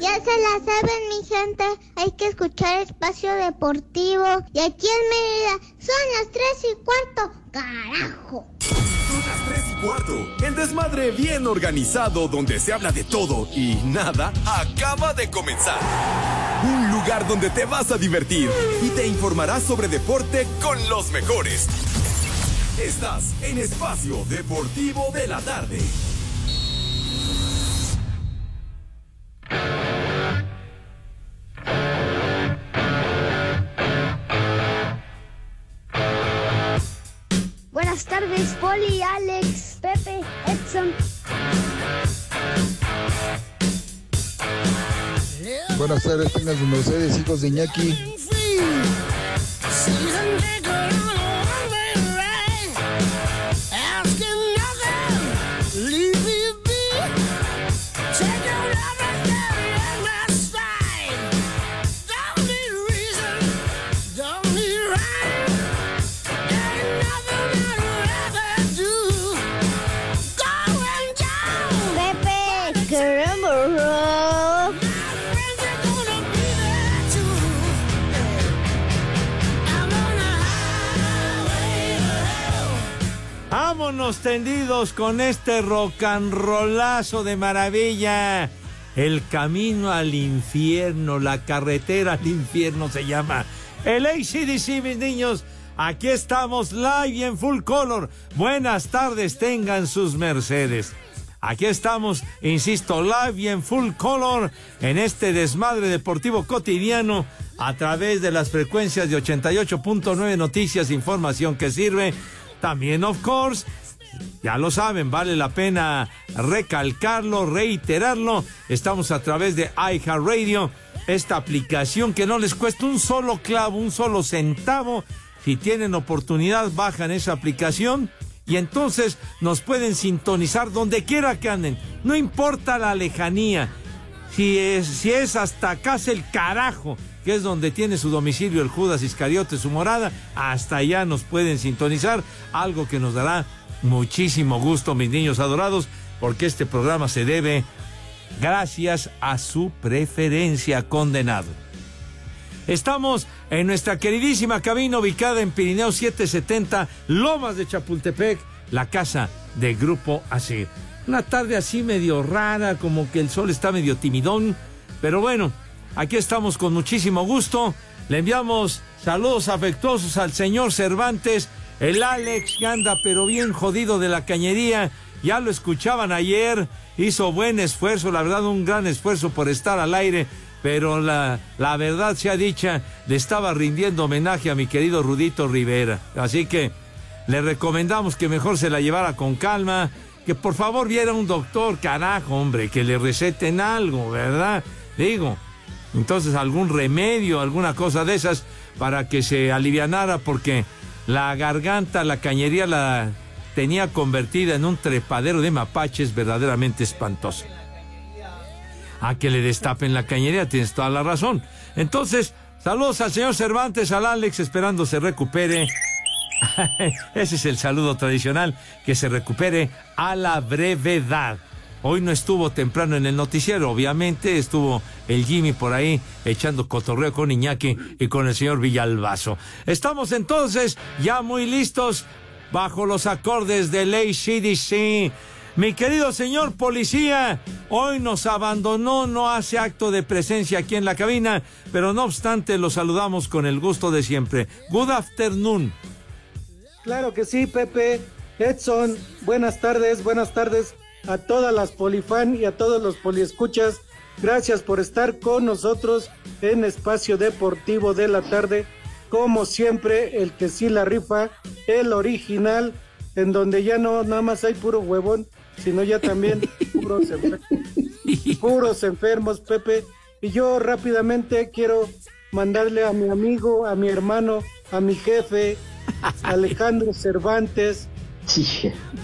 Ya se la saben, mi gente. Hay que escuchar Espacio Deportivo. Y aquí en Mérida son las tres y cuarto. ¡Carajo! Las 3 y cuarto. El desmadre bien organizado donde se habla de todo y nada acaba de comenzar. Un lugar donde te vas a divertir y te informarás sobre deporte con los mejores. Estás en Espacio Deportivo de la Tarde. Buenas tardes, Poli, Alex, Pepe, Edson. Buenas tardes, tengan sus Mercedes, hijos de Iñaki. Tendidos con este rollazo de maravilla. El camino al infierno, la carretera al infierno se llama. El ACDC, mis niños. Aquí estamos live y en full color. Buenas tardes, tengan sus mercedes. Aquí estamos, insisto, live y en full color en este desmadre deportivo cotidiano a través de las frecuencias de 88.9 Noticias, información que sirve. También, of course, ya lo saben, vale la pena recalcarlo, reiterarlo. Estamos a través de iHeartRadio, esta aplicación que no les cuesta un solo clavo, un solo centavo. Si tienen oportunidad, bajan esa aplicación y entonces nos pueden sintonizar donde quiera que anden. No importa la lejanía. Si es, si es hasta casa el carajo, que es donde tiene su domicilio el Judas Iscariote, su morada, hasta allá nos pueden sintonizar, algo que nos dará muchísimo gusto, mis niños adorados, porque este programa se debe gracias a su preferencia condenado. Estamos en nuestra queridísima cabina ubicada en Pirineo 770, Lomas de Chapultepec, la casa de Grupo Asir. Una tarde así medio rara, como que el sol está medio timidón, pero bueno, aquí estamos con muchísimo gusto. Le enviamos saludos afectuosos al señor Cervantes, el Alex que anda pero bien jodido de la cañería. Ya lo escuchaban ayer, hizo buen esfuerzo, la verdad un gran esfuerzo por estar al aire, pero la, la verdad sea dicha, le estaba rindiendo homenaje a mi querido Rudito Rivera. Así que le recomendamos que mejor se la llevara con calma, que por favor viera un doctor, carajo, hombre, que le receten algo, ¿verdad? Digo, entonces algún remedio, alguna cosa de esas para que se alivianara porque la garganta, la cañería la tenía convertida en un trepadero de mapaches verdaderamente espantoso. A que le destapen la cañería, tienes toda la razón. Entonces, saludos al señor Cervantes, al Alex, esperando se recupere. Ese es el saludo tradicional, que se recupere a la brevedad. Hoy no estuvo temprano en el noticiero, obviamente estuvo el Jimmy por ahí echando cotorreo con Iñaki y con el señor Villalbazo. Estamos entonces ya muy listos bajo los acordes de Ley CDC. Mi querido señor policía, hoy nos abandonó, no hace acto de presencia aquí en la cabina, pero no obstante lo saludamos con el gusto de siempre. Good afternoon. Claro que sí, Pepe. Edson, buenas tardes, buenas tardes a todas las polifan y a todos los poliescuchas. Gracias por estar con nosotros en Espacio Deportivo de la Tarde. Como siempre, el que sí la rifa, el original, en donde ya no nada más hay puro huevón, sino ya también puros efectos. puros enfermos, Pepe. Y yo rápidamente quiero mandarle a mi amigo, a mi hermano, a mi jefe, Alejandro Cervantes,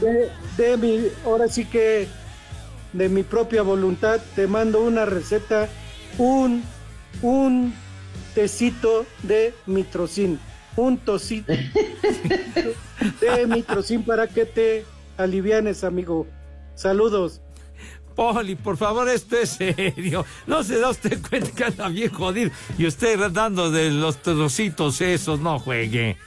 de, de mi, ahora sí que de mi propia voluntad, te mando una receta, un, un tecito de mitrocin, un tocito de mitrocin para que te alivianes, amigo. Saludos. Poli, por favor, esto es serio. No se da usted cuenta que anda bien jodido. Y usted dando de los trocitos esos, no juegue.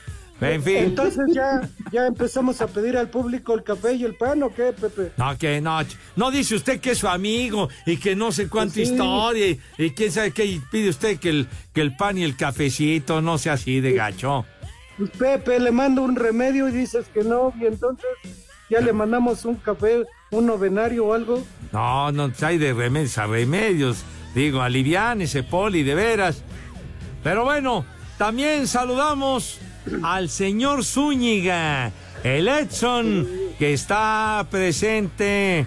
En fin. Entonces ya, ya empezamos a pedir al público el café y el pan, ¿o qué, Pepe? No, que no. No dice usted que es su amigo y que no sé cuánta Pues sí. historia y, y quién sabe qué y pide usted que el, que el pan y el cafecito no sea así de gacho. Pues Pepe, le mando un remedio y dices que no, y entonces ya le mandamos un café, un novenario o algo. No, no hay de remedios a remedios. Digo, aliviánese, Poli, de veras. Pero bueno, también saludamos al señor Zúñiga, el Edson, que está presente.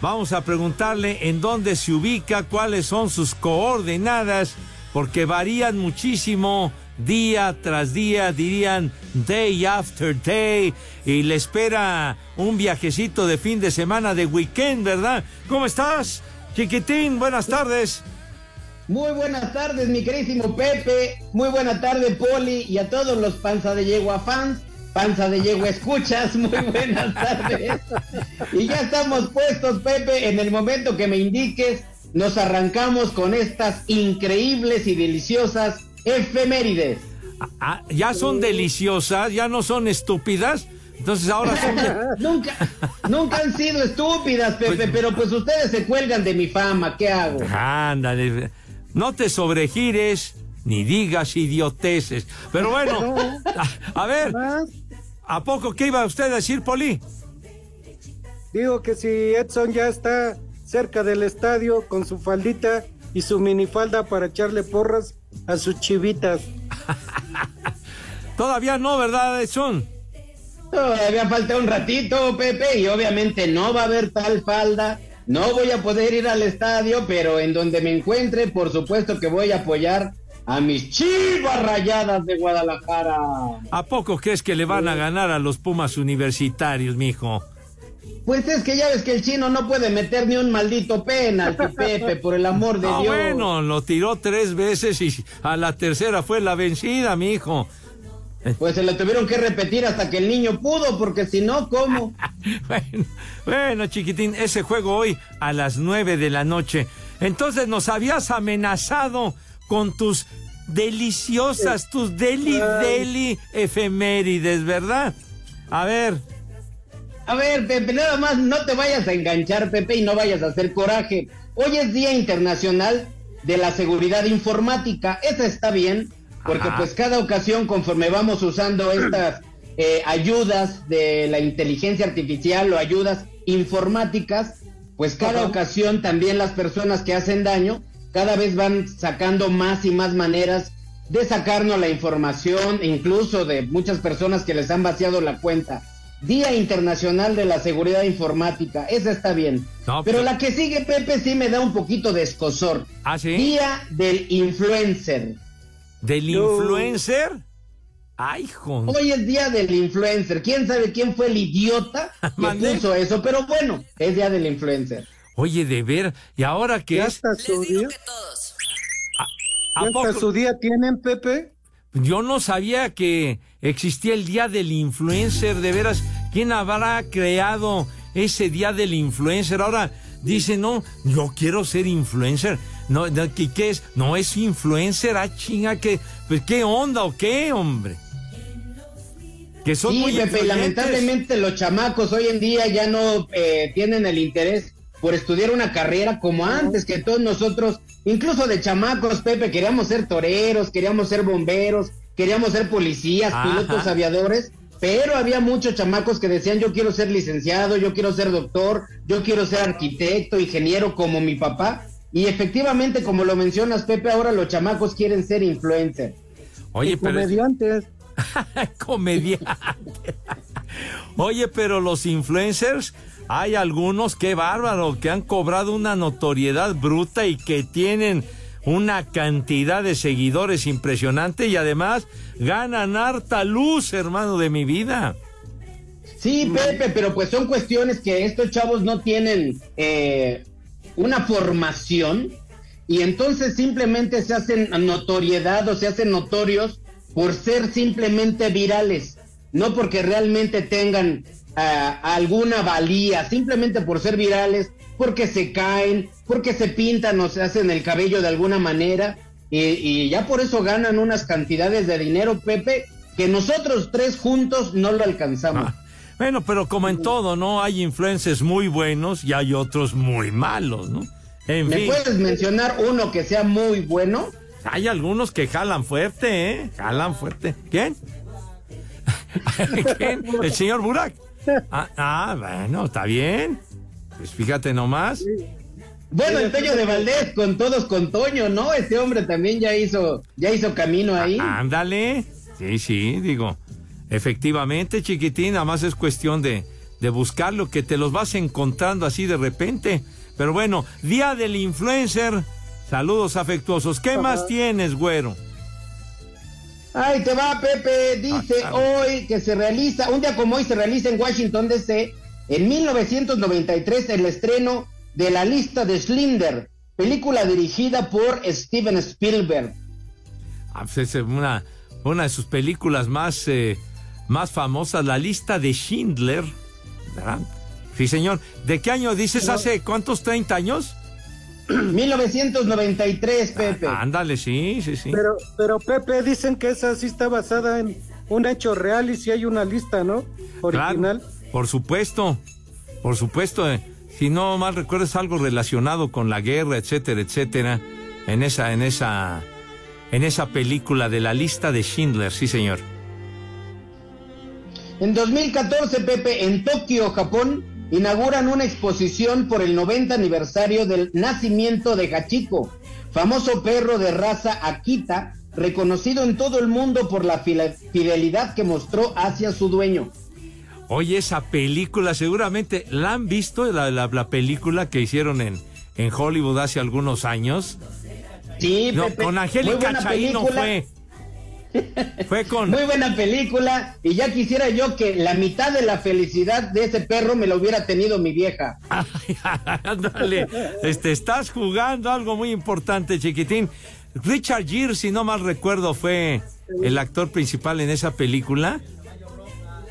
Vamos a preguntarle en dónde se ubica, cuáles son sus coordenadas, porque varían muchísimo día tras día, dirían day after day, y le espera un viajecito de fin de semana, de weekend, ¿verdad? ¿Cómo estás, chiquitín? Buenas tardes. Muy buenas tardes, mi querísimo Pepe. Muy buena tarde, Poli, y a todos los panza de yegua fans, panza de yegua escuchas. Muy buenas tardes. Y ya estamos puestos, Pepe. En el momento que me indiques, nos arrancamos con estas increíbles y deliciosas efemérides. Ah, ya son deliciosas, ya no son estúpidas. Entonces ahora son... nunca, nunca han sido estúpidas, Pepe, pero pues ustedes se cuelgan de mi fama. ¿Qué hago? Ándale, no te sobregires ni digas idioteces. Pero bueno, a, a ver, ¿a poco qué iba usted a decir, Poli? Digo que si Edson ya está cerca del estadio con su faldita y su minifalda para echarle porras a sus chivitas. Todavía no, ¿verdad, Edson? Todavía falta un ratito, Pepe, y obviamente no va a haber tal falda. No voy a poder ir al estadio, pero en donde me encuentre, por supuesto que voy a apoyar a mis chivas rayadas de Guadalajara. ¿A poco crees que le van a ganar a los Pumas universitarios, mijo? Pues es que ya ves que el chino no puede meter ni un maldito penalti, Pepe, por el amor de Ah, Dios. bueno, lo tiró tres veces y a la tercera fue la vencida, mijo. Pues se lo tuvieron que repetir hasta que el niño pudo, porque si no, ¿cómo? Bueno, bueno, chiquitín, ese juego hoy a las nueve de la noche. Entonces nos habías amenazado con tus deliciosas, tus deli deli efemérides, ¿verdad? A ver. A ver, Pepe, nada más no te vayas a enganchar, Pepe, y no vayas a hacer coraje. Hoy es Día Internacional de la Seguridad Informática. Esa está bien, porque pues cada ocasión, conforme vamos usando estas eh, ayudas de la inteligencia artificial o ayudas informáticas, pues cada Ajá. ocasión también las personas que hacen daño cada vez van sacando más y más maneras de sacarnos la información, incluso de muchas personas que les han vaciado la cuenta. Día Internacional de la Seguridad Informática, esa está bien. No, pero pero- la que sigue, Pepe, sí me da un poquito de escosor. ¿Ah, sí? Día del Influencer. ¿Del Yo- influencer? Ay, hijo. Hoy es día del influencer. ¿Quién sabe quién fue el idiota que Mandé. puso eso? Pero bueno, es día del influencer. Oye, de ver, ¿y ahora qué ¿Ya es? hasta su día? ¿A ¿Ya poco? hasta su día tienen, Pepe? Yo no sabía que existía el día del influencer, de veras. ¿Quién habrá creado ese día del influencer? Ahora dice, no, yo quiero ser influencer. No, no, ¿qué, es? No es influencer, ah, chinga, que, pues, ¿qué onda o qué, hombre? Que son sí, muy Pepe, lamentablemente los chamacos hoy en día ya no eh, tienen el interés por estudiar una carrera como antes, que todos nosotros, incluso de chamacos, Pepe, queríamos ser toreros, queríamos ser bomberos, queríamos ser policías, Ajá. pilotos aviadores, pero había muchos chamacos que decían yo quiero ser licenciado, yo quiero ser doctor, yo quiero ser arquitecto, ingeniero como mi papá. Y efectivamente, como lo mencionas, Pepe, ahora los chamacos quieren ser influencers. Oye, pero... Comediantes. Comediante. Oye, pero los influencers hay algunos, qué bárbaro, que han cobrado una notoriedad bruta y que tienen una cantidad de seguidores impresionante y además ganan harta luz, hermano de mi vida. Sí, Pepe, pero pues son cuestiones que estos chavos no tienen eh, una formación y entonces simplemente se hacen notoriedad o se hacen notorios por ser simplemente virales, no porque realmente tengan ah, alguna valía, simplemente por ser virales, porque se caen, porque se pintan o se hacen el cabello de alguna manera y, ya por eso ganan unas cantidades de dinero, Pepe, que nosotros tres juntos no lo alcanzamos. Ah, bueno, pero como en todo, ¿no? Hay influencers muy buenos y hay otros muy malos, ¿no? En ¿Me fin, puedes mencionar uno que sea muy bueno? hay algunos que jalan fuerte, ¿eh? Jalan fuerte. ¿Quién? ¿Quién? El señor Burak. Ah, ah, bueno, está bien. Pues fíjate nomás. Bueno, el Toño de Valdés, con todos con Toño, ¿no? Este hombre también ya hizo, ya hizo camino ahí. Ándale. Sí, sí, digo. Efectivamente, chiquitín, nada más es cuestión de, de buscarlo, que te los vas encontrando así de repente. Pero bueno, Día del Influencer. Saludos afectuosos. ¿Qué más tienes, güero? Ay, te va, Pepe. Dice Ah, claro. hoy que se realiza, un día como hoy se realiza en Washington DC, en 1993, el estreno de La lista de Schindler, película dirigida por Steven Spielberg. Ah, pues es una, una de sus películas más, eh, más famosas, La lista de Schindler. ¿verdad? Sí, señor. ¿De qué año dices? ¿Hace cuántos? ¿30 años? 1993, Pepe. Ándale, sí, sí, sí. Pero, pero Pepe, dicen que esa sí está basada en un hecho real y si hay una lista, ¿no? Original. Claro, por supuesto, por supuesto. eh, si no mal recuerdo es algo relacionado con la guerra, etcétera, etcétera, en esa, en esa, en esa película de la lista de Schindler, sí, señor. En 2014, Pepe, en Tokio, Japón, inauguran una exposición por el 90 aniversario del nacimiento de Hachiko, famoso perro de raza Akita, reconocido en todo el mundo por la fidelidad que mostró hacia su dueño. Oye, esa película, seguramente la han visto, la, la, la película que hicieron en, en Hollywood hace algunos años. Sí, No, Pepe, con Angélica Chaíno película. fue. Fue con. Muy buena película y ya quisiera yo que la mitad de la felicidad de ese perro me lo hubiera tenido mi vieja. Ándale, este, estás jugando algo muy importante, chiquitín. Richard Gere, si no mal recuerdo, fue el actor principal en esa película.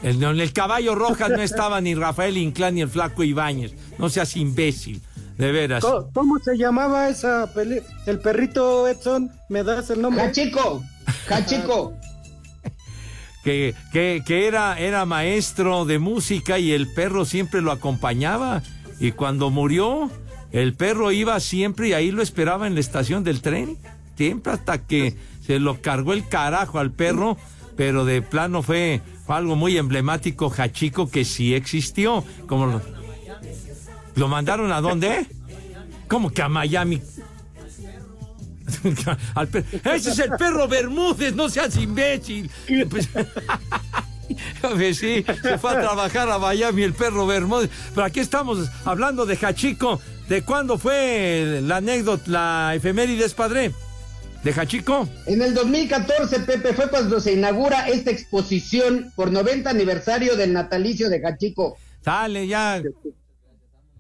El, en el caballo roja no estaba ni Rafael Inclán ni el flaco Ibáñez. No seas imbécil, de veras. ¿Cómo, cómo se llamaba esa peli? El perrito Edson, ¿me das el nombre? Hachico, Hachico. que, que, que era, era maestro de música y el perro siempre lo acompañaba. Y cuando murió, el perro iba siempre y ahí lo esperaba en la estación del tren. Siempre hasta que se lo cargó el carajo al perro, pero de plano fue, fue algo muy emblemático, Hachico, que sí existió. Como lo, ¿Lo mandaron a dónde? ¿Cómo que a Miami? Ese es el perro Bermúdez, no seas imbécil. Pues sí, se fue a trabajar a Miami el perro Bermúdez. Pero aquí estamos hablando de Hachico. ¿De cuándo fue la anécdota, la efemérides, padre? ¿De Hachico? En el 2014, Pepe, fue cuando se inaugura esta exposición por 90 aniversario del natalicio de Hachico. Sale ya.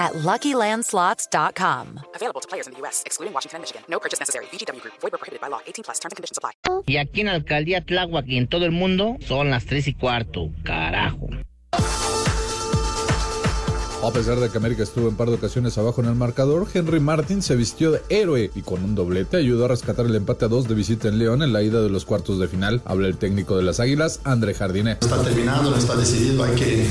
at LuckyLandSlots.com. Available to players in the U.S., excluding Washington and Michigan. No purchase necessary. VGW Group. Void where prohibited by law. 18 plus. Terms and conditions apply. Y aquí en la alcaldía Tláhuac y en todo el mundo son las tres y cuarto. Carajo. A pesar de que América estuvo en par de ocasiones abajo en el marcador, Henry Martin se vistió de héroe y con un doblete ayudó a rescatar el empate a dos de visita en León en la ida de los cuartos de final. Habla el técnico de las Águilas, André Jardine. Está terminado, no está decidido, hay que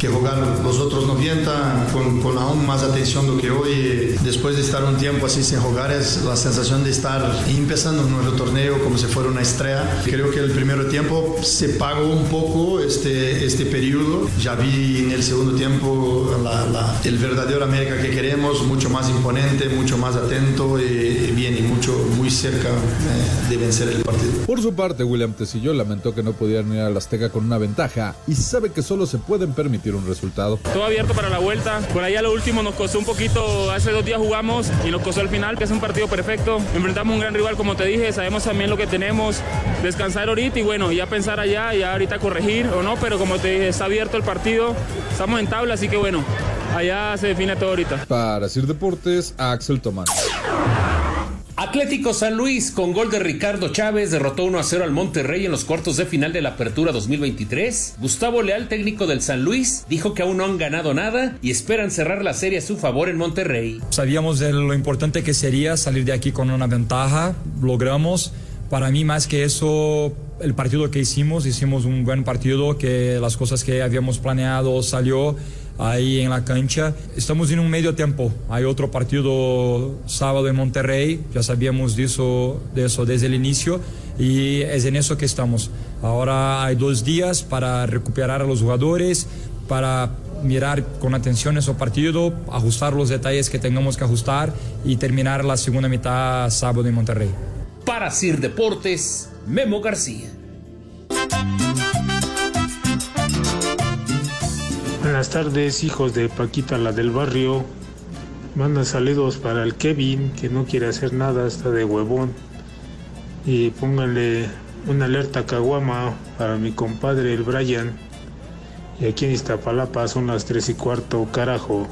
que jugar los otros 90 con, con aún más atención do que hoy. Después de estar un tiempo así sin jugar, es la sensación de estar empezando nuevo torneo como si fuera una estrella. Creo que el primer tiempo se pagó un poco este, este periodo. Ya vi en el segundo tiempo la, la, el verdadero América que queremos, mucho más imponente, mucho más atento y bien y mucho, muy cerca eh, de vencer el partido. Por su parte, William Tecillo lamentó que no pudieran ir a la Azteca con una ventaja y sabe que solo se pueden permitir un resultado. Todo abierto para la vuelta. Por ahí a lo último nos costó un poquito, hace dos días jugamos y nos costó el final, que es un partido perfecto. Enfrentamos un gran rival, como te dije, sabemos también lo que tenemos, descansar ahorita y bueno, ya pensar allá, ya ahorita corregir o no, pero como te dije, está abierto el partido, estamos en tabla, así que bueno, allá se define todo ahorita. Para Sir Deportes, Axel Tomás. Atlético San Luis con gol de Ricardo Chávez derrotó 1 a 0 al Monterrey en los cuartos de final de la Apertura 2023. Gustavo Leal, técnico del San Luis, dijo que aún no han ganado nada y esperan cerrar la serie a su favor en Monterrey. Sabíamos de lo importante que sería salir de aquí con una ventaja, logramos. Para mí más que eso, el partido que hicimos, hicimos un buen partido, que las cosas que habíamos planeado salió ahí en la cancha. Estamos en un medio tiempo. Hay otro partido sábado en Monterrey, ya sabíamos de eso, de eso desde el inicio y es en eso que estamos. Ahora hay dos días para recuperar a los jugadores, para mirar con atención ese partido, ajustar los detalles que tengamos que ajustar y terminar la segunda mitad sábado en Monterrey. Para Sir Deportes, Memo García. Buenas tardes, hijos de Paquita, la del barrio. Manda saludos para el Kevin, que no quiere hacer nada, está de huevón. Y pónganle una alerta caguama para mi compadre, el Brian. Y aquí en Iztapalapa son las 3 y cuarto, carajo.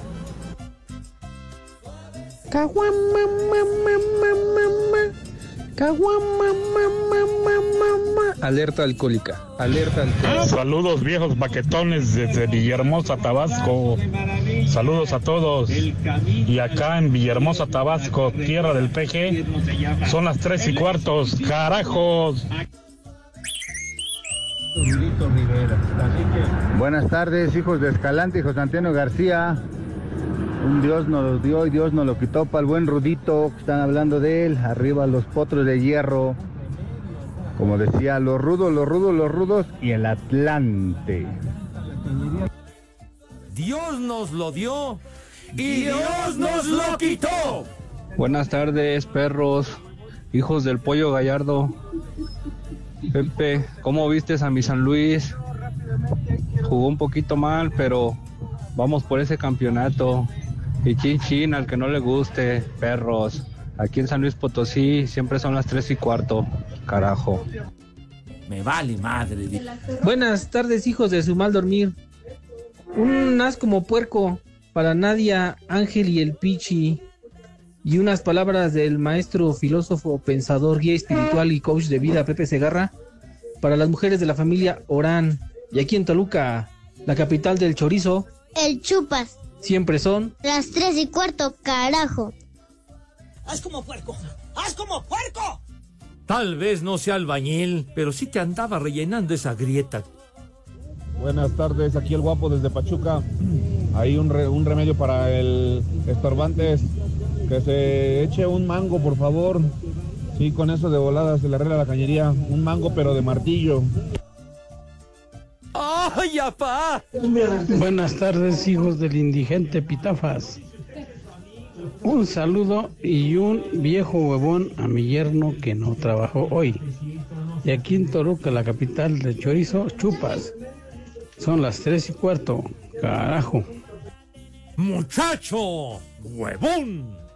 Caguama, mamá, mamá. Alerta alcohólica. Alerta alcohólica. Saludos viejos baquetones desde Villahermosa, Tabasco. Saludos a todos. Y acá en Villahermosa, Tabasco, tierra del PG, son las tres y cuartos. Carajos. Buenas tardes, hijos de Escalante y José Antonio García. Un Dios nos lo dio y Dios nos lo quitó para el buen Rudito, que están hablando de él. Arriba los potros de hierro. Como decía, los rudos, los rudos, los rudos y el Atlante. Dios nos lo dio y Dios nos lo quitó. Buenas tardes, perros, hijos del pollo gallardo. Pepe, ¿cómo vistes a mi San Luis? Jugó un poquito mal, pero vamos por ese campeonato. Y chin chin, al que no le guste, perros. Aquí en San Luis Potosí siempre son las tres y cuarto, carajo. Me vale madre. Buenas tardes, hijos de su mal dormir. Un as como puerco para Nadia, Ángel y el Pichi. Y unas palabras del maestro, filósofo, pensador, guía espiritual y coach de vida, Pepe Segarra, para las mujeres de la familia Orán. Y aquí en Toluca, la capital del chorizo, El chupas. Siempre son Las tres y cuarto, carajo. ¡Haz como puerco! ¡Haz como puerco! Tal vez no sea albañil, pero sí te andaba rellenando esa grieta. Buenas tardes, aquí el guapo desde Pachuca. Hay un, re- un remedio para el estorbantes. Que se eche un mango, por favor. Sí, con eso de volada se le arregla la cañería. Un mango, pero de martillo. ¡Ay, apá! Buenas tardes, hijos del indigente Pitafas. Un saludo y un viejo huevón a mi yerno que no trabajó hoy. Y aquí en Toluca, la capital de chorizo, chupas. Son las tres y cuarto. Carajo. ¡Muchacho! ¡Huevón!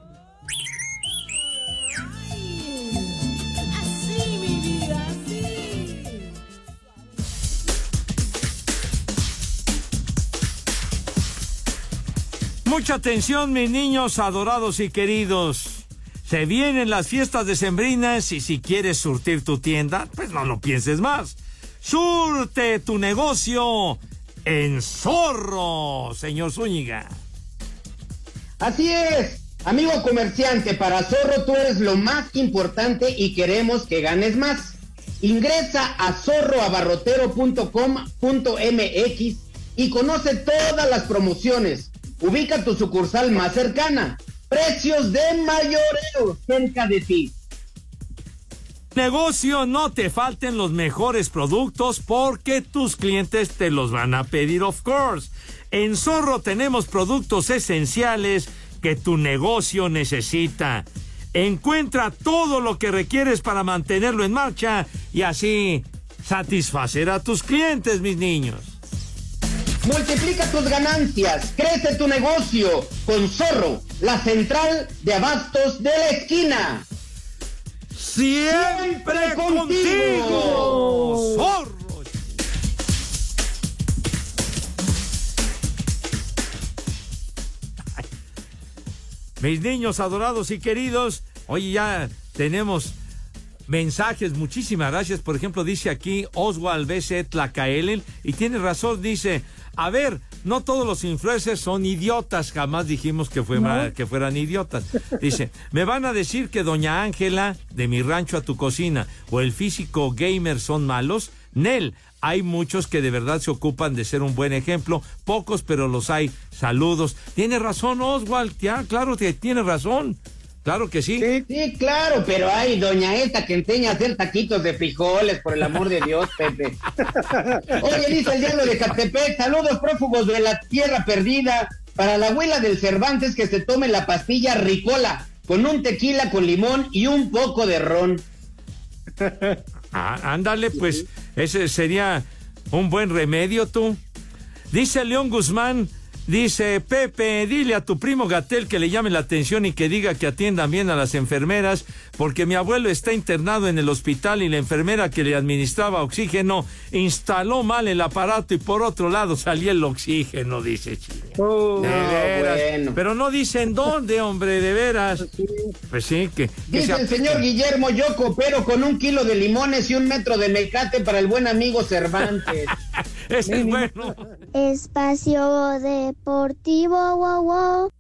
Mucha atención, mis niños adorados y queridos. Se vienen las fiestas decembrinas y si quieres surtir tu tienda, pues no lo pienses más. Surte tu negocio en Zorro, señor Zúñiga. Así es, amigo comerciante, para Zorro tú eres lo más importante y queremos que ganes más. Ingresa a zorroabarrotero.com.mx y conoce todas las promociones. Ubica tu sucursal más cercana. Precios de mayoreo cerca de ti. Negocio, no te falten los mejores productos porque tus clientes te los van a pedir, of course. En Zorro tenemos productos esenciales que tu negocio necesita. Encuentra todo lo que requieres para mantenerlo en marcha y así satisfacer a tus clientes, mis niños. Multiplica tus ganancias, crece tu negocio con Zorro, la central de abastos de la esquina. Siempre, contigo. Zorro. Mis niños adorados y queridos, hoy ya tenemos mensajes, muchísimas gracias. Por ejemplo, dice aquí Oswald B.C. Tlacaelen, y tiene razón, dice, a ver, no todos los influencers son idiotas, jamás dijimos que, fue que fueran idiotas. Dice, me van a decir que doña Ángela, de mi rancho a tu cocina, o el físico gamer son malos. Nel, hay muchos que de verdad se ocupan de ser un buen ejemplo, pocos, pero los hay. Saludos. Tiene razón Oswald, ya, claro que tiene razón. Claro que sí. sí. Sí, claro, pero hay doña Eta que enseña a hacer taquitos de frijoles, por el amor de Dios, Pepe. Oye, dice el diablo de Catepec, saludos prófugos de la tierra perdida. Para la abuela del Cervantes que se tome la pastilla Ricola, con un tequila con limón y un poco de ron. Ah, ándale, pues ese sería un buen remedio, tú. Dice León Guzmán, dice Pepe, dile a tu primo Gatel que le llame la atención y que diga que atiendan bien a las enfermeras, porque mi abuelo está internado en el hospital y la enfermera que le administraba oxígeno instaló mal el aparato y por otro lado salía el oxígeno, dice Chile. de veras. Pero no dicen dónde, hombre, de veras. Pues sí, que... que Dice se el señor Guillermo, yo coopero con un kilo de limones y un metro de mecate para el buen amigo Cervantes. Ese es bueno. Espacio Deportivo.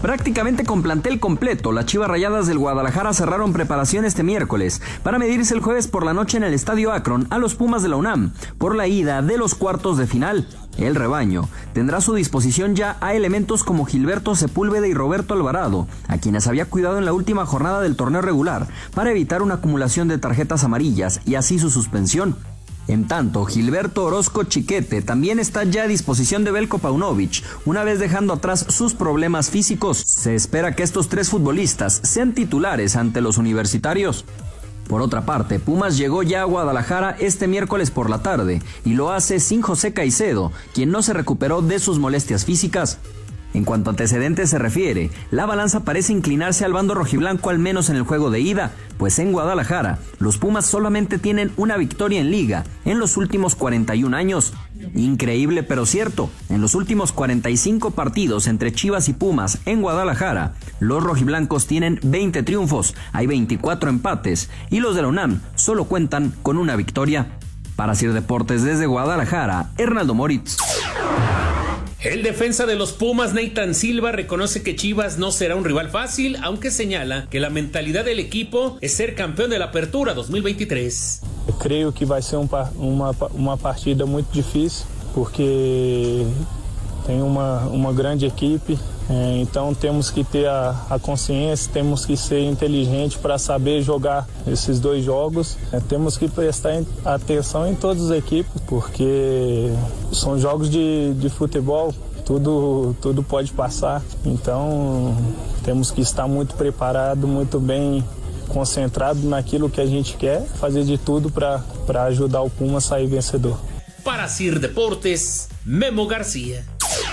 Prácticamente con plantel completo, las Chivas Rayadas del Guadalajara cerraron preparación este miércoles para medirse el jueves por la noche en el Estadio Akron a los Pumas de la UNAM por la ida de los cuartos de final. El rebaño tendrá a su disposición ya a elementos como Gilberto Sepúlveda y Roberto Alvarado, a quienes había cuidado en la última jornada del torneo regular para evitar una acumulación de tarjetas amarillas y así su suspensión. En tanto, Gilberto Orozco Chiquete también está ya a disposición de Belko Paunovic, una vez dejando atrás sus problemas físicos. Se espera que estos tres futbolistas sean titulares ante los universitarios. Por otra parte, Pumas llegó ya a Guadalajara este miércoles por la tarde y lo hace sin José Caicedo, quien no se recuperó de sus molestias físicas. En cuanto a antecedentes se refiere, la balanza parece inclinarse al bando rojiblanco al menos en el juego de ida, pues en Guadalajara los Pumas solamente tienen una victoria en liga en los últimos 41 años. Increíble pero cierto, en los últimos 45 partidos entre Chivas y Pumas en Guadalajara, los rojiblancos tienen 20 triunfos, hay 24 empates y los de la UNAM solo cuentan con una victoria. Para Sir Deportes desde Guadalajara, Hernaldo Moritz. El defensa de los Pumas, Nathan Silva, reconoce que Chivas no será un rival fácil, aunque señala que la mentalidad del equipo es ser campeón de la Apertura 2023. Eu creio que vai ser um pa- uma, uma partida muito difícil, porque tem uma, uma grande equipe, é, então temos que ter a, a consciência, temos que ser inteligentes para saber jogar esses dois jogos. É, temos que prestar atenção em todas as equipes, porque são jogos de, de futebol, tudo, tudo pode passar, então temos que estar muito preparado, muito bem concentrado naquilo que a gente quer, fazer de tudo para ajudar o Puma a sair vencedor. Para Sir Deportes, Memo García.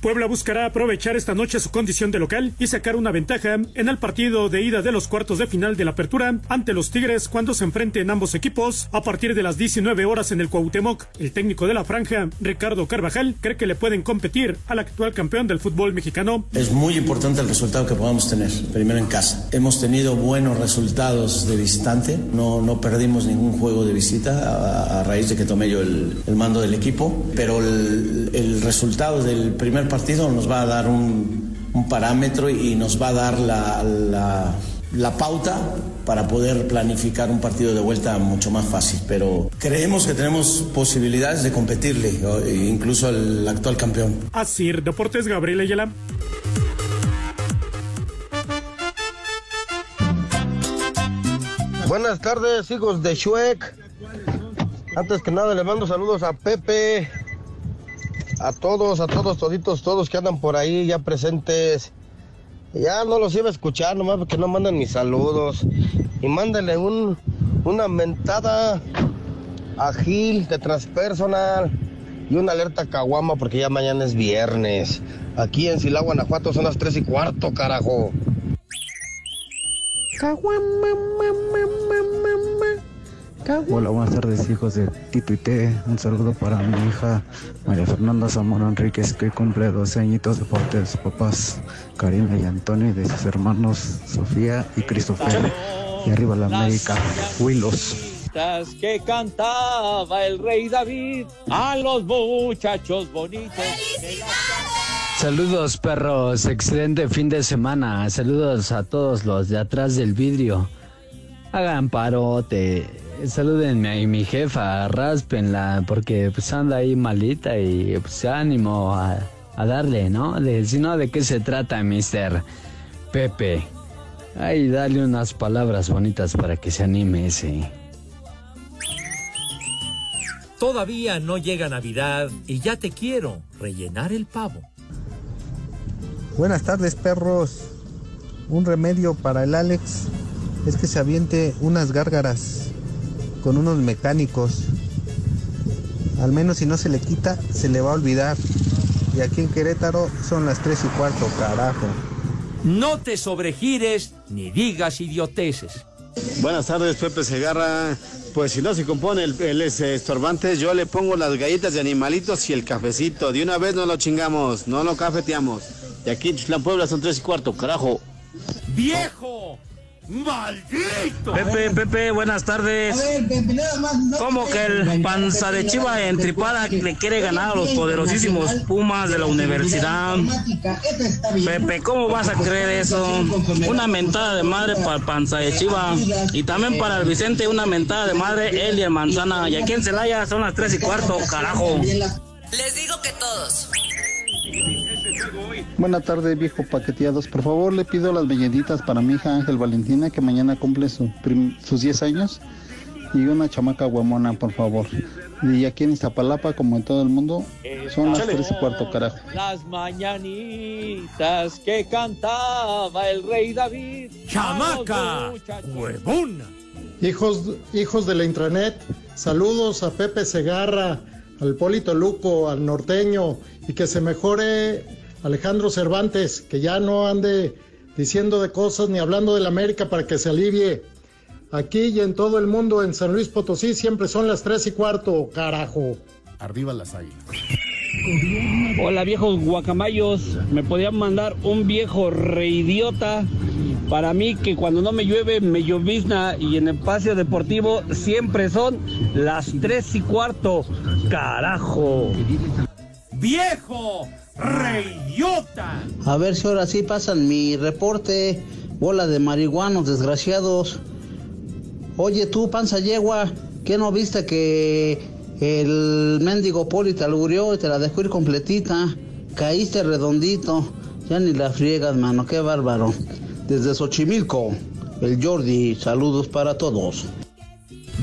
Puebla buscará aprovechar esta noche su condición de local y sacar una ventaja en el partido de ida de los cuartos de final de la apertura ante los Tigres cuando se enfrenten ambos equipos a partir de las 19 horas en el Cuauhtémoc. El técnico de la franja, Ricardo Carvajal, cree que le pueden competir al actual campeón del fútbol mexicano. Es muy importante el resultado que podamos tener, primero en casa. Hemos tenido buenos resultados de visitante, no, no perdimos ningún juego de visita a, a raíz de que tomé yo el, el mando del equipo, pero el, el resultado del primer partido nos va a dar un, un parámetro y nos va a dar la, la- la pauta para poder planificar un partido de vuelta mucho más fácil. Pero creemos que tenemos posibilidades de competirle, incluso al actual campeón. Así, Deportes Gabriel Ayala. Buenas tardes, hijos de Shuek. Antes que nada, les mando saludos a Pepe, a todos, a todos, toditos, todos que andan por ahí ya presentes. Ya no los iba a escuchar, nomás porque no mandan mis saludos. Y mándenle un, una mentada a Gil de Transpersonal y una alerta a Caguama porque ya mañana es viernes. Aquí en Silao, Guanajuato son las 3 y cuarto, carajo. Hola, buenas tardes, hijos de Tito y T. Un saludo para mi hija María Fernanda Zamora Enríquez, que cumple 12 añitos de parte de sus papás, Karina y Antonio, y de sus hermanos Sofía y Christopher. Y arriba la América, Willos. Que cantaba el rey David a los muchachos bonitos. Saludos perros, excelente fin de semana. Saludos a todos los de atrás del vidrio. Hagan parote. Salúdenme a mi jefa, ráspenla, porque pues anda ahí malita y pues ánimo a, a darle, ¿no? De, si no, ¿de qué se trata, mister Pepe? Ay, dale unas palabras bonitas para que se anime ese. Todavía no llega Navidad y ya te quiero rellenar el pavo. Buenas tardes, perros. Un remedio para el Alex es que se aviente unas gárgaras con unos mecánicos. Al menos si no se le quita, se le va a olvidar. Y aquí en Querétaro son las 3 y cuarto, carajo. No te sobregires ni digas idioteces. Buenas tardes, Pepe Segarra. Pues si no se compone el, el ese estorbante, yo le pongo las galletas de animalitos y el cafecito. De una vez no lo chingamos, no lo cafeteamos. Y aquí en Chislán, Puebla son tres y cuarto, carajo. ¡Viejo! ¡Maldito! Pepe, Pepe, buenas tardes. ¿Cómo que el panza de chiva entripada le quiere ganar a los poderosísimos Pumas de la universidad? Pepe, ¿cómo vas a creer eso? Una mentada de madre para el panza de chiva. Y también para el Vicente, una mentada de madre, él y el manzana. Y aquí en Celaya son las tres y cuarto, carajo. Les digo que todos. Buenas tardes, viejo paqueteados. Por favor, le pido las mañanitas para mi hija Ángel Valentina, que mañana cumple su prim- sus 10 años. Y una chamaca guamona, por favor. Y aquí en Iztapalapa, como en todo el mundo, son las 3 y cuarto, carajo. Las mañanitas que cantaba el rey David. ¡Chamaca! ¡Huevona! Hijos, hijos de la intranet, saludos a Pepe Segarra, al Polito Luco, al norteño y que se mejore Alejandro Cervantes, que ya no ande diciendo de cosas ni hablando de la América para que se alivie. Aquí y en todo el mundo, en San Luis Potosí, siempre son las tres y cuarto, carajo. Arriba las águilas. Hola viejos guacamayos, me podían mandar un viejo reidiota para mí que cuando no me llueve me llovizna y en el espacio deportivo siempre son las tres y cuarto. Carajo. ¡Viejo! ¡Reyota! A ver si ahora sí pasan mi reporte. Bola de marihuanos desgraciados. Oye tú, panza yegua, ¿qué no viste que el mendigo poli te y te la dejó ir completita? Caíste redondito. Ya ni la friegas, mano, qué bárbaro. Desde Xochimilco, el Jordi, saludos para todos.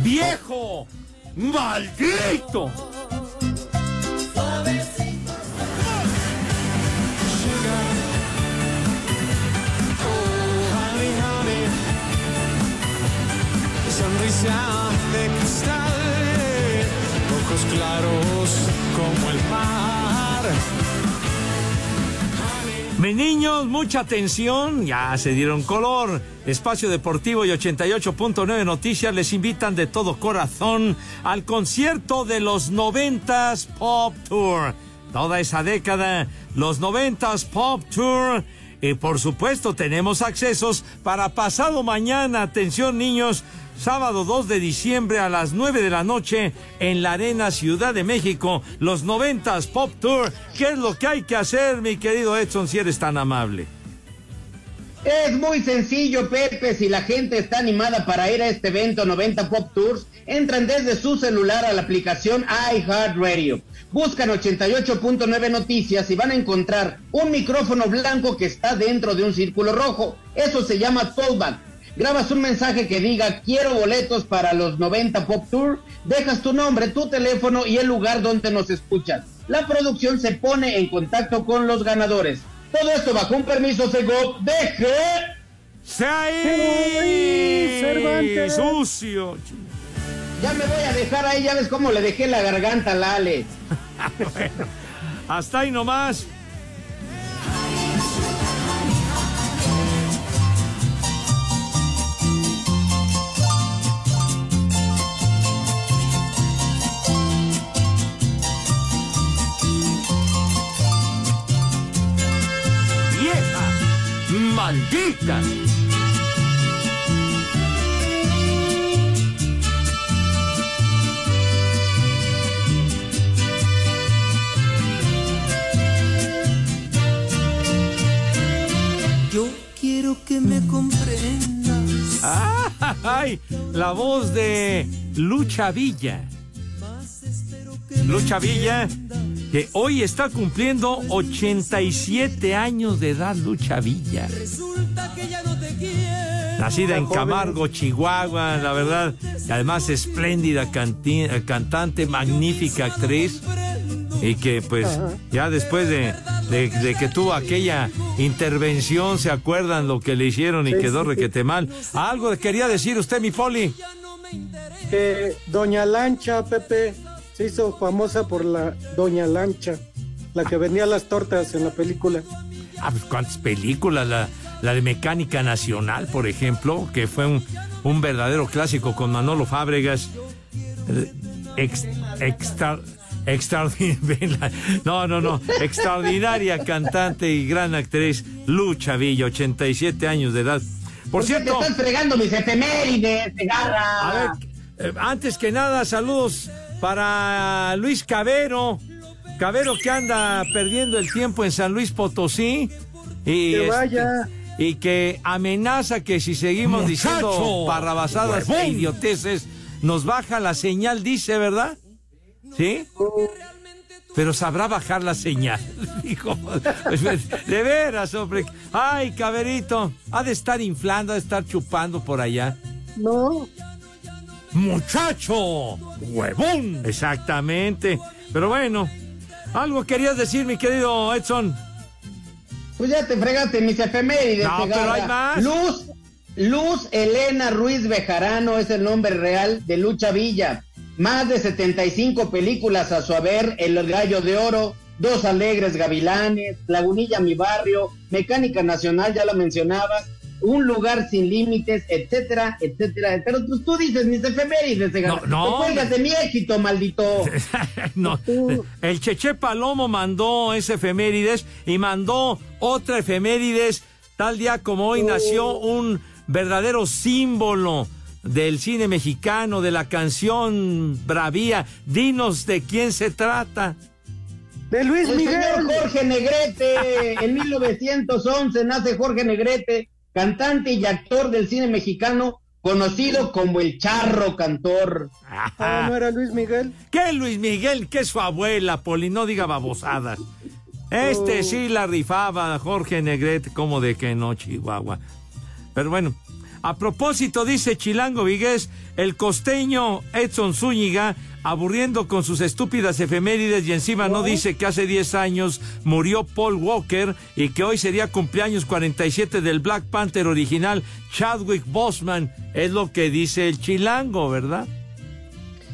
¡Viejo! ¡Maldito! Mis niños, mucha atención, ya se dieron color. Espacio Deportivo y 88.9 Noticias les invitan de todo corazón al concierto de los 90s Pop Tour. Toda esa década, los 90s Pop Tour. Y por supuesto tenemos accesos para pasado mañana. Atención niños, sábado 2 de diciembre a las 9 de la noche en la Arena Ciudad de México. Los 90s Pop Tour. ¿Qué es lo que hay que hacer, mi querido Edson, si eres tan amable? Es muy sencillo, Pepe. Si la gente está animada para ir a este evento 90 Pop Tours, entran desde su celular a la aplicación iHeartRadio. Buscan 88.9 noticias y van a encontrar un micrófono blanco que está dentro de un círculo rojo. Eso se llama Tollback. Grabas un mensaje que diga quiero boletos para los 90 Pop Tour, dejas tu nombre, tu teléfono y el lugar donde nos escuchas. La producción se pone en contacto con los ganadores. Todo esto bajo un permiso Segov de ¡Se ahí! Cervantes. ¡Sucio! Ya me voy a dejar ahí, ya ves cómo le dejé la garganta a la Ale. bueno, hasta ahí nomás. Yo quiero que me comprendas. ¡Ay! La voz de Lucha Villa. Lucha Villa, que hoy está cumpliendo 87 años de edad, Lucha Villa. Nacida en Camargo, Chihuahua, la verdad, y además espléndida canti- cantante, magnífica actriz, y que pues ya después de, de- de que tuvo aquella intervención, ¿se acuerdan lo que le hicieron y quedó requete mal? Algo quería decir usted, mi Poli. Que Doña Lancha, Pepe, se hizo famosa por la Doña Lancha, la que vendía las tortas en la película. Ah, pues cuántas películas, la, la de Mecánica Nacional, por ejemplo, que fue un, un verdadero clásico con Manolo Fábregas. Ex, extra, extraordinaria, no, no, no, extraordinaria cantante y gran actriz, Lucha Villa, 87 años de edad. Por ¿Por qué cierto, te estás fregando mis efemérides, a ver, eh, antes que nada, saludos para Luis Cabero. Cabero que anda perdiendo el tiempo en San Luis Potosí. Y, Que este, vaya. y que amenaza que si seguimos diciendo barrabasadas e idioteces, nos baja la señal, dice, ¿verdad? ¿Sí? Pero sabrá bajar la señal. Dijo, de veras, hombre. Ay, Caberito, ha de estar inflando, ha de estar chupando por allá. No. ¡Muchacho! ¡Huevón! Exactamente. Pero bueno, algo querías decir, mi querido Edson. Pues ya te fregaste mis efemérides, No, pero hay más. Luz, Luz Elena Ruiz Bejarano es el nombre real de Lucha Villa. Más de 75 películas a su haber, El Gallo de Oro, Dos Alegres Gavilanes, Lagunilla Mi Barrio, Mecánica Nacional, ya lo mencionabas, Un Lugar Sin Límites, etcétera, etcétera. Pero pues tú dices mis efemérides. No, no, de mi éxito, maldito. No, el Cheche Palomo mandó ese efemérides y mandó otra efemérides. Tal día como hoy nació un verdadero símbolo del cine mexicano, de la canción Bravía. Dinos de quién se trata. De Luis El Miguel. señor Jorge Negrete, en 1911 nace Jorge Negrete, cantante y actor del cine mexicano, conocido como el charro cantor. Ah, ¿no era Luis Miguel? ¿Qué Luis Miguel? ¿Qué es su abuela, Poli? No diga babosadas. Este Oh. sí la rifaba, Jorge Negrete, como de que no, Chihuahua. Pero bueno, a propósito, dice Chilango Vigués, el costeño Edson Zúñiga, aburriendo con sus estúpidas efemérides y encima no dice que hace 10 años murió Paul Walker y que hoy sería cumpleaños 47 del Black Panther original Chadwick Boseman. Es lo que dice el Chilango, ¿verdad?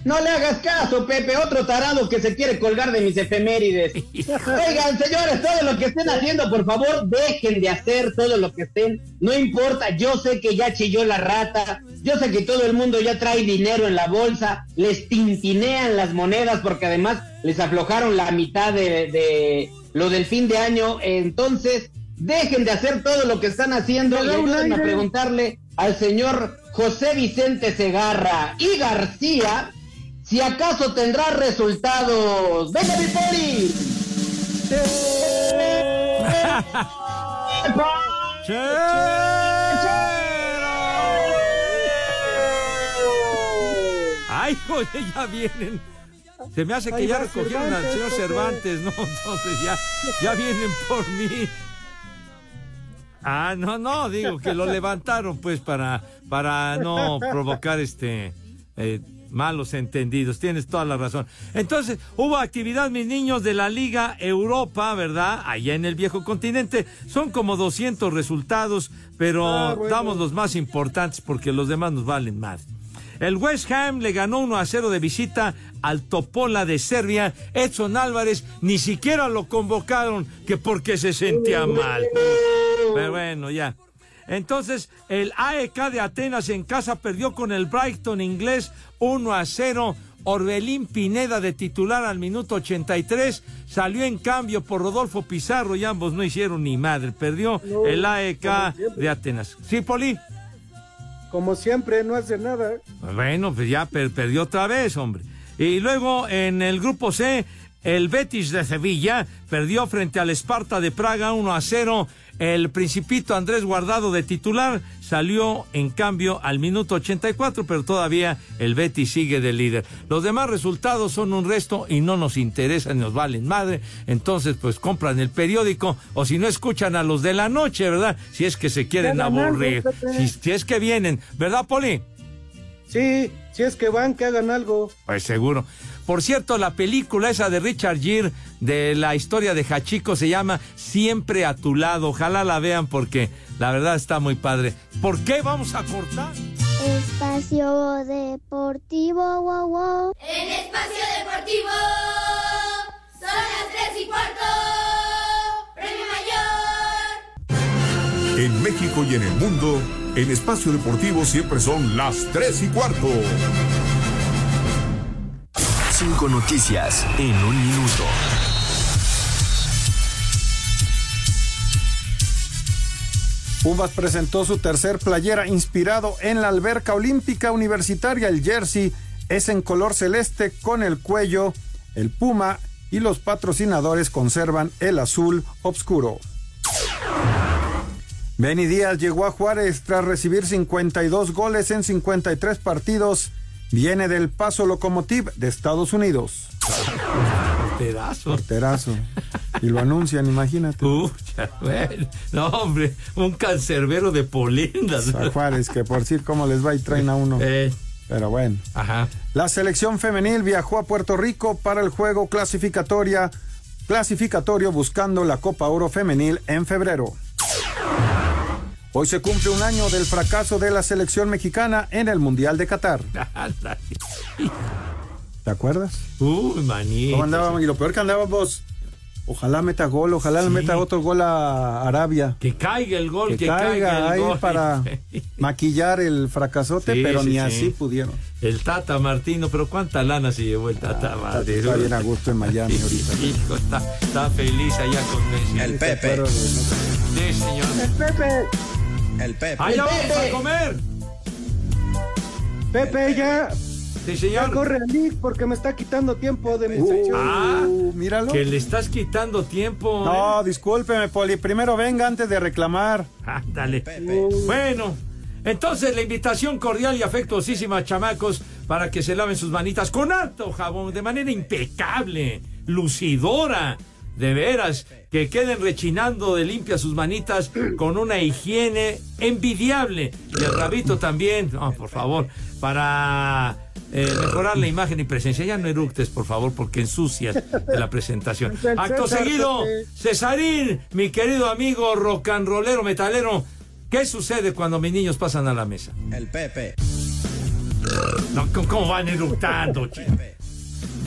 No le hagas caso, Pepe, otro tarado que se quiere colgar de mis efemérides. Oigan, señores, todo lo que estén haciendo, por favor, dejen de hacer todo lo que estén. No importa, yo sé que ya chilló la rata, yo sé que todo el mundo ya trae dinero en la bolsa, les tintinean las monedas porque además les aflojaron la mitad de, de lo del fin de año. Entonces, dejen de hacer todo lo que están haciendo y ayúdenme a preguntarle al señor José Vicente Segarra y García si acaso tendrá resultados. ¡Venga, mi poli! joder, ya vienen. Se me hace que Ahí ya recogieron al señor Cervantes, ¿no? Entonces ya, ya vienen por mí. Ah, no, no, digo que lo levantaron pues para, para no provocar este eh, malos entendidos. Tienes toda la razón. Entonces, hubo actividad, mis niños, de la Liga Europa, ¿verdad? Allá en el viejo continente. Son como 200 resultados, pero Ah, bueno. damos los más importantes porque los demás nos valen más. El West Ham le ganó 1 a 0 de visita al Topola de Serbia. Edson Álvarez ni siquiera lo convocaron que porque se sentía mal. Pero bueno, ya. Entonces, el AEK de Atenas en casa perdió con el Brighton inglés 1 a 0. Orbelín Pineda de titular al minuto 83 salió en cambio por Rodolfo Pizarro y ambos no hicieron ni madre. Perdió No, el AEK de Atenas. ¿Sí, Poli? Como siempre, no hace nada. Bueno, pues ya per- perdió otra vez, hombre. Y luego en el grupo C, el Betis de Sevilla perdió frente al Esparta de Praga 1 a 0. El Principito Andrés Guardado de titular salió en cambio al minuto 84, pero todavía el Betis sigue de líder. Los demás resultados son un resto y no nos interesan, nos valen madre. Entonces, pues compran el periódico o si no escuchan a los de la noche, ¿verdad? Si es que se quieren aburrir. Si, si es que vienen, ¿verdad, Poli? Sí, si es que van, que hagan algo. Pues seguro. Por cierto, la película esa de Richard Gere de la historia de Hachiko se llama Siempre a tu lado. Ojalá la vean porque la verdad está muy padre. ¿Por qué vamos a cortar? Espacio Deportivo, wow, wow. En Espacio Deportivo son las tres y cuarto. Premio Mayor. En México y en el mundo, en espacio deportivo siempre son las 3 y cuarto. Cinco noticias en un minuto. Pumas presentó su tercer playera inspirado en la alberca olímpica universitaria. El jersey es en color celeste con el cuello, el puma y los patrocinadores conservan el azul oscuro. Benny Díaz llegó a Juárez tras recibir 52 goles en 53 partidos. Viene del Paso Locomotive de Estados Unidos. Porterazo. Porterazo. Y lo anuncian, imagínate. Pucha, bueno, no, hombre, un cancerbero de polendas. A Juárez, que por decir cómo les va y traen a uno. Pero bueno. Ajá. La selección femenil viajó a Puerto Rico para el juego clasificatoria, clasificatorio buscando la Copa Oro Femenil en febrero. Hoy se cumple un año del fracaso de la selección mexicana en el Mundial de Qatar. ¿Te acuerdas? Uy, manito. ¿Cómo andábamos? Y lo peor que andábamos, ojalá meta gol, ojalá le Sí. meta otro gol a Arabia. Que caiga el gol, Que, que, caiga, el ahí gol. para maquillar el fracasote, Sí, pero sí, ni sí. así pudieron. El Tata Martino, pero cuánta lana se llevó el Tata Martino. Está bien a gusto en Miami ahorita. Hijo, está, está feliz allá con Messi. El Pepe. Sí, señor. El Pepe. El Pepe. ¡Allá vamos a comer! Pepe, ya. Sí, señor. Ya corre Lick porque me está quitando tiempo de mi Uh, sección. Ah, míralo. Que le estás quitando tiempo. No, ¿eh? discúlpeme, Poli. Primero venga antes de reclamar. Ándale. Bueno, entonces la invitación cordial y afectuosísima, chamacos, para que se laven sus manitas con alto jabón, de manera impecable, lucidora. De veras, que queden rechinando de limpia sus manitas con una higiene envidiable. Y el rabito también, no, por favor, para eh, mejorar la imagen y presencia. Ya no eructes, por favor, porque ensucias de la presentación. Acto seguido, Pepe. Cesarín, mi querido amigo rocanrolero metalero, ¿qué sucede cuando mis niños pasan a la mesa? El Pepe. No, ¿cómo- ¿Cómo van eructando, chico?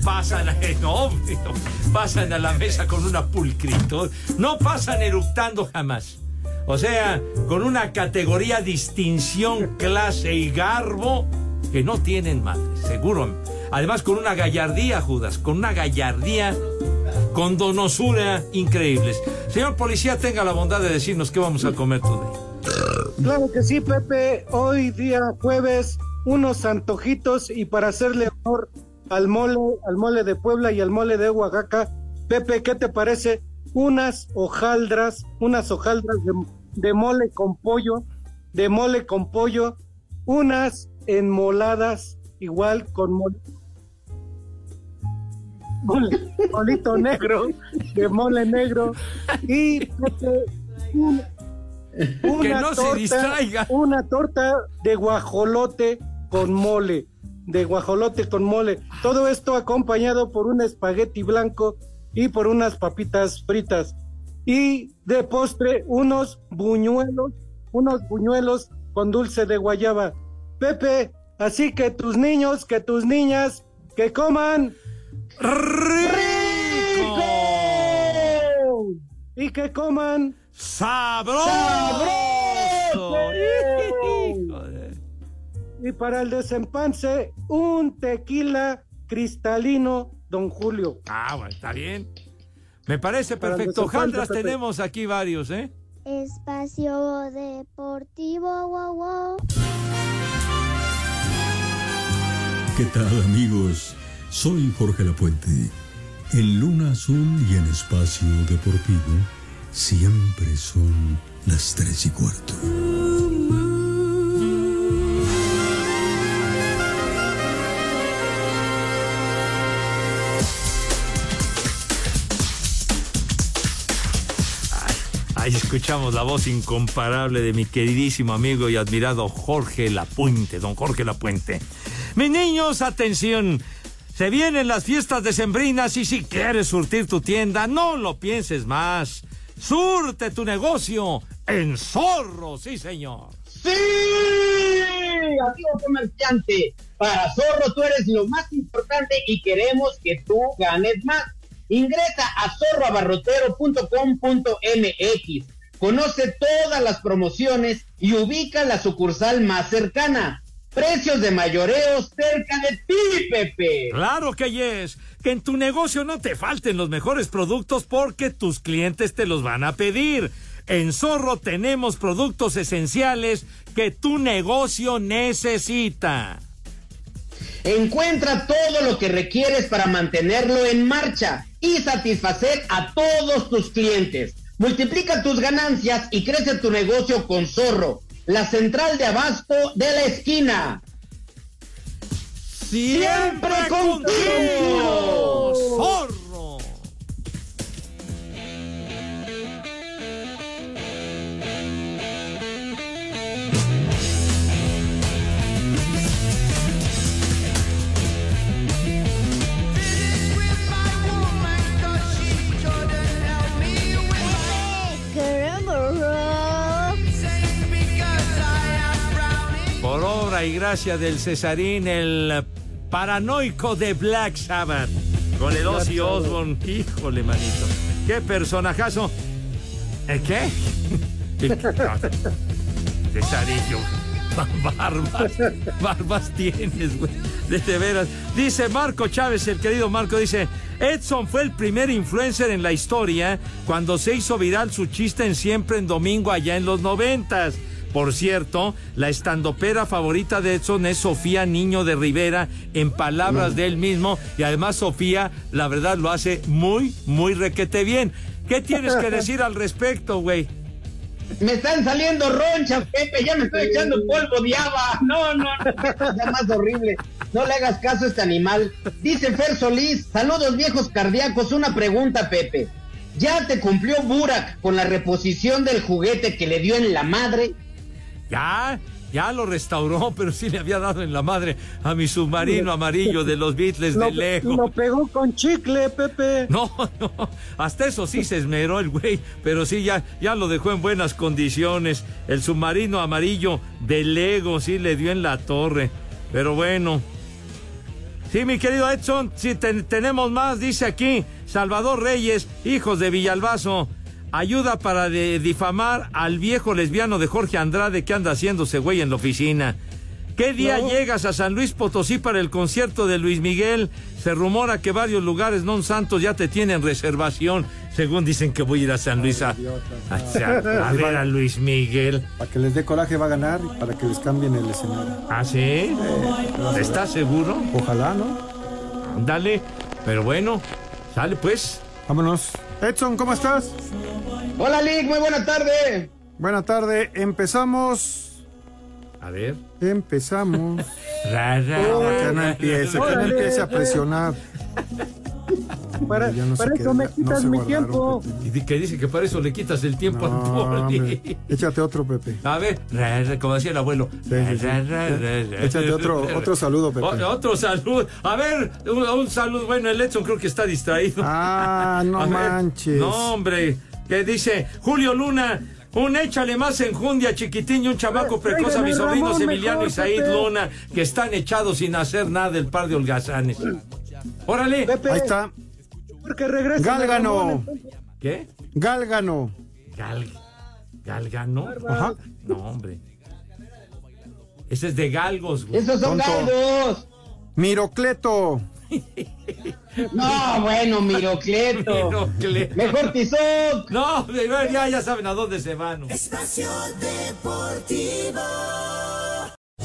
Pasan a, no, pasan a la mesa con una pulcritud. No pasan eructando jamás. O sea, con una categoría, distinción, clase y garbo que no tienen madre, seguro. Además, con una gallardía, Judas, con una gallardía, con donosura increíbles. Señor policía, tenga la bondad de decirnos qué vamos a comer today. Claro que sí, Pepe. Hoy día jueves, unos antojitos y para hacerle honor al mole, al mole de Puebla y al mole de Oaxaca, Pepe, ¿qué te parece? Unas hojaldras, unas hojaldras de, de mole con pollo, de mole con pollo, unas enmoladas igual con mole. mole- molito negro, de mole negro y Pepe, un- una no se distraiga. Una torta de guajolote con mole, de guajolote con mole. Todo esto acompañado por un espagueti blanco y por unas papitas fritas. Y de postre unos buñuelos, unos buñuelos con dulce de guayaba. Pepe, así que tus niños, que tus niñas, que coman rico y que coman sabroso. Y para el desempance, un tequila cristalino, don Julio. Ah, bueno, está bien. Me parece perfecto. Jandras tenemos aquí varios, ¿eh? Espacio Deportivo, wow, wow. ¿Qué tal amigos? Soy Jorge Lapuente. En Luna Azul y en Espacio Deportivo siempre son las tres y cuarto. Ahí escuchamos la voz incomparable de mi queridísimo amigo y admirado Jorge Lapuente, don Jorge Lapuente. Mis niños, atención. Se vienen las fiestas decembrinas y si quieres surtir tu tienda, no lo pienses más. Surte tu negocio en Zorro, sí señor. ¡Sí! Amigo comerciante, para Zorro tú eres lo más importante y queremos que tú ganes más. Ingresa a zorroabarrotero.com.mx. Conoce todas las promociones y ubica la sucursal más cercana. Precios de mayoreo cerca de ti, Pepe. Claro que yes. Que en tu negocio no te falten los mejores productos porque tus clientes te los van a pedir. En Zorro tenemos productos esenciales que tu negocio necesita. Encuentra todo lo que requieres para mantenerlo en marcha y satisfacer a todos tus clientes. Multiplica tus ganancias y crece tu negocio con Zorro, la central de abasto de la esquina. Siempre contigo. Zorro. Obra y gracia del Cesarín, el paranoico de Black Sabbath. Con el Ozzy Osbourne. Híjole, manito. Qué personajazo. ¿El qué? Cesarillo. Barbas. Barbas tienes, güey. De, de veras. Dice Marco Chávez, el querido Marco, dice, Edson fue el primer influencer en la historia cuando se hizo viral su chiste en Siempre en Domingo allá en los noventas. Por cierto, la estandopera favorita de Edson es Sofía Niño de Rivera, en palabras de él mismo, y además Sofía, la verdad, lo hace muy, muy requete bien. ¿Qué tienes que decir al respecto, güey? Me están saliendo ronchas, Pepe, ya me estoy echando polvo de haba. No, no, no, ya más horrible. No le hagas caso a este animal. Dice Fer Solís, saludos viejos cardíacos, una pregunta, Pepe. ¿Ya te cumplió Burak con la reposición del juguete que le dio en la madre? Ya, ya lo restauró, pero sí le había dado en la madre a mi submarino amarillo de los Beatles de Lego. lo pegó con chicle, Pepe. No, no, hasta eso sí se esmeró el güey, pero sí ya, ya lo dejó en buenas condiciones. El submarino amarillo de Lego sí le dio en la torre. Pero bueno. Sí, mi querido Edson, sí ten- tenemos más, dice aquí Salvador Reyes, hijos de Villalbazo. Ayuda para de- difamar al viejo lesbiano de Jorge Andrade que anda haciéndose güey en la oficina. ¿Qué día No. llegas a San Luis Potosí para el concierto de Luis Miguel? Se rumora que varios lugares non santos ya te tienen reservación. Según dicen que voy a ir a San Luis a, a- a ver a Luis Miguel. Para que les dé coraje va a ganar y para que les cambien el escenario. ¿Ah, sí? ¿Estás seguro? Ojalá, ¿no? Dale. Pero bueno, sale pues. Vámonos. Edson, ¿cómo estás? Hola, Lick, muy buena tarde. Buena tarde, empezamos. A ver. Empezamos. Ra, ra, No, ra, que no empiece, que no empiece a presionar. Para, no qué- eso me quitas mi tiempo. Y que dice que para eso le quitas el tiempo No, al poli. Échate otro, Pepe. A ver, ra, ra, como decía el abuelo. Sí, Échate otro, ra. otro saludo, Pepe. O- otro saludo. A ver, un, un saludo. Bueno, el Edson creo que está distraído. Ah, no A ver. manches. No, hombre. Que dice Julio Luna. Un échale más enjundia, chiquitín, y un chamaco precoz a mis sobrinos Emiliano y Said. Luna, que están echados sin hacer nada el par de holgazanes. Órale. Pepe, Ahí está. Porque regresa. Gálgano. ¿Qué? Gálgano. Gal, ¿Galgano? Ajá. No, hombre. Ese es de galgos, güey. Esos son Tonto. galgos. Mirocleto. No, bueno, Mirocleto. Mirocleto. Mejor Tizoc. No, ya, ya saben a dónde se van. Espacio Deportivo.